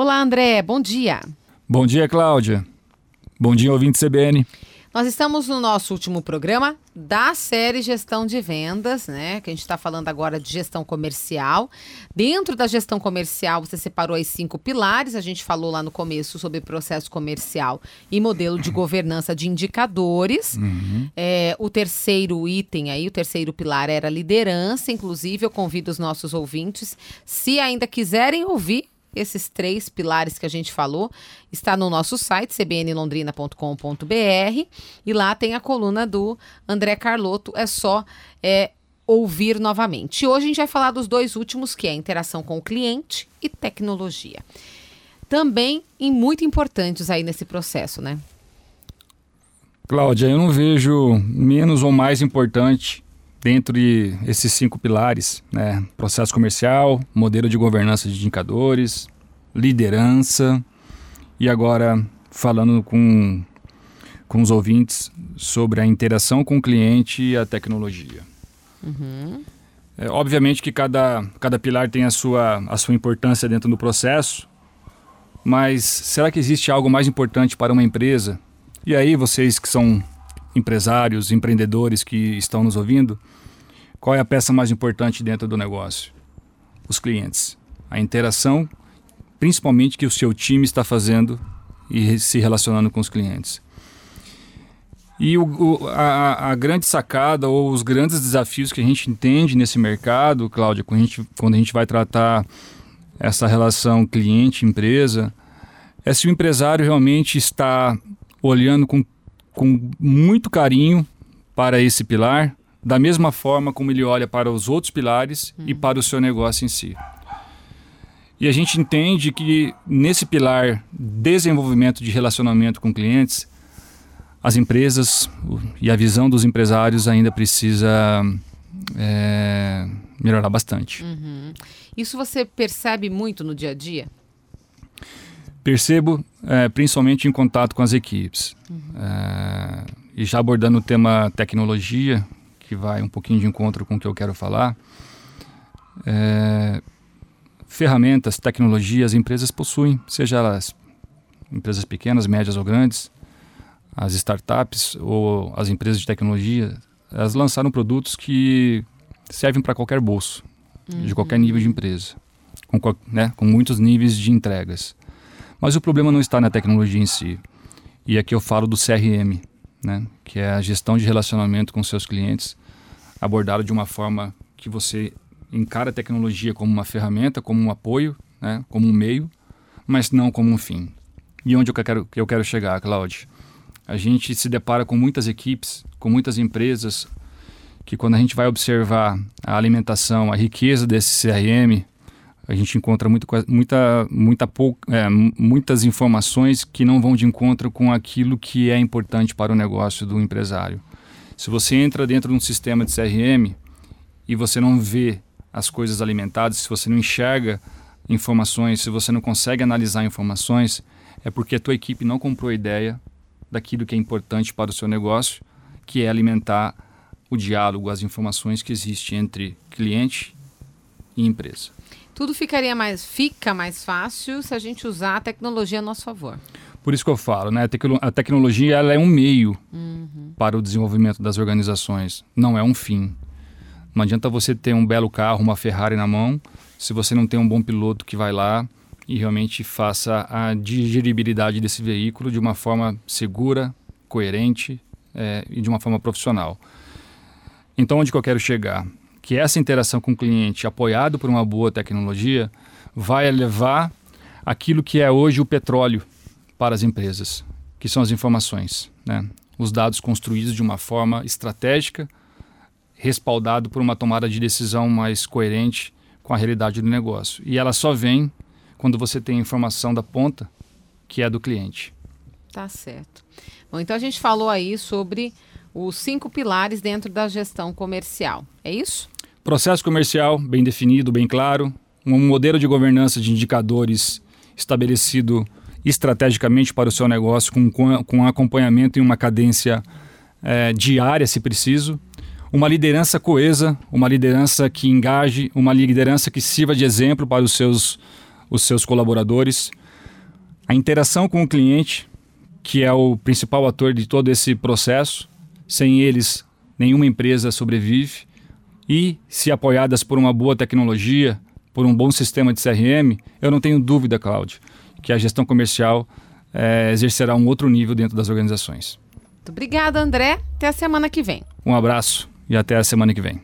Olá, André, bom dia. Bom dia, Cláudia. Bom dia, ouvinte CBN. Nós estamos no nosso último programa da série Gestão de Vendas, né? Que a gente está falando agora de gestão comercial. Dentro da gestão comercial, você separou aí cinco pilares. A gente falou lá no começo sobre processo comercial e modelo de governança de indicadores. Uhum. É, o terceiro item aí, o terceiro pilar era liderança. Inclusive, eu convido os nossos ouvintes, se ainda quiserem ouvir esses três pilares que a gente falou, está no nosso site, cbnlondrina.com.br, e lá tem a coluna do André Carlotto, é só é, ouvir novamente. Hoje a gente vai falar dos dois últimos, que é interação com o cliente e tecnologia. Também e muito importantes aí nesse processo, né? Cláudia, eu não vejo menos ou mais importante dentre esses cinco pilares, né? Processo comercial, modelo de governança de indicadores, liderança e agora falando com, com os ouvintes sobre a interação com o cliente e a tecnologia. Uhum. É, obviamente que cada, cada pilar tem a sua, a sua importância dentro do processo, mas será que existe algo mais importante para uma empresa? E aí, vocês que são empresários, empreendedores que estão nos ouvindo, qual é a peça mais importante dentro do negócio? Os clientes. A interação, principalmente que o seu time está fazendo e se relacionando com os clientes. E o, o, a, a, grande sacada ou os grandes desafios que a gente entende nesse mercado, Cláudia, quando a gente, quando a gente vai tratar essa relação cliente-empresa, é se o empresário realmente está olhando com com muito carinho para esse pilar, da mesma forma como ele olha para os outros pilares uhum. e para o seu negócio em si. E a gente entende que nesse pilar desenvolvimento de relacionamento com clientes, as empresas e a visão dos empresários ainda precisa é, melhorar bastante. Uhum. Isso você percebe muito no dia a dia? Percebo, é, principalmente em contato com as equipes. Uhum. É, e já abordando o tema tecnologia, que vai um pouquinho de encontro com o que eu quero falar, é, ferramentas, tecnologias, empresas possuem, seja elas empresas pequenas, médias ou grandes, as startups ou as empresas de tecnologia, elas lançaram produtos que servem para qualquer bolso, uhum. de qualquer nível de empresa, com, né, com muitos níveis de entregas. Mas o problema não está na tecnologia em si. E aqui eu falo do CRM, né? que é a gestão de relacionamento com seus clientes, abordado de uma forma que você encara a tecnologia como uma ferramenta, como um apoio, né? como um meio, mas não como um fim. E onde eu quero, eu quero chegar, Cláudio? A gente se depara com muitas equipes, com muitas empresas, que quando a gente vai observar a alimentação, a riqueza desse CRM, a gente encontra muito, muita, muita é, muitas informações que não vão de encontro com aquilo que é importante para o negócio do empresário. Se você entra dentro de um sistema de CRM e você não vê as coisas alimentadas, se você não enxerga informações, se você não consegue analisar informações, é porque a tua equipe não comprou a ideia daquilo que é importante para o seu negócio, que é alimentar o diálogo, as informações que existem entre cliente e empresa. Tudo ficaria mais, fica mais fácil se a gente usar a tecnologia a nosso favor. Por isso que eu falo, né? A, tecnologia ela é um meio uhum. para o desenvolvimento das organizações, não é um fim. Não adianta você ter um belo carro, uma Ferrari na mão, se você não tem um bom piloto que vai lá e realmente faça a digeribilidade desse veículo de uma forma segura, coerente é, e de uma forma profissional. Então, onde que eu quero chegar? Que essa interação com o cliente, apoiado por uma boa tecnologia, vai levar aquilo que é hoje o petróleo para as empresas, que são as informações, né? os dados construídos de uma forma estratégica, respaldado por uma tomada de decisão mais coerente com a realidade do negócio. E ela só vem quando você tem a informação da ponta, que é do cliente. Tá certo. Bom, então a gente falou aí sobre os cinco pilares dentro da gestão comercial. É isso? Processo comercial bem definido, bem claro, um modelo de governança de indicadores estabelecido estrategicamente para o seu negócio, com, com acompanhamento em uma cadência é, diária, se preciso, uma liderança coesa, uma liderança que engaje, uma liderança que sirva de exemplo para os seus, os seus colaboradores, a interação com o cliente, que é o principal ator de todo esse processo. Sem eles, nenhuma empresa sobrevive. E, se apoiadas por uma boa tecnologia, por um bom sistema de CRM, eu não tenho dúvida, Cláudio, que a gestão comercial é, exercerá um outro nível dentro das organizações. Muito obrigada, André. Até a semana que vem. Um abraço e até a semana que vem.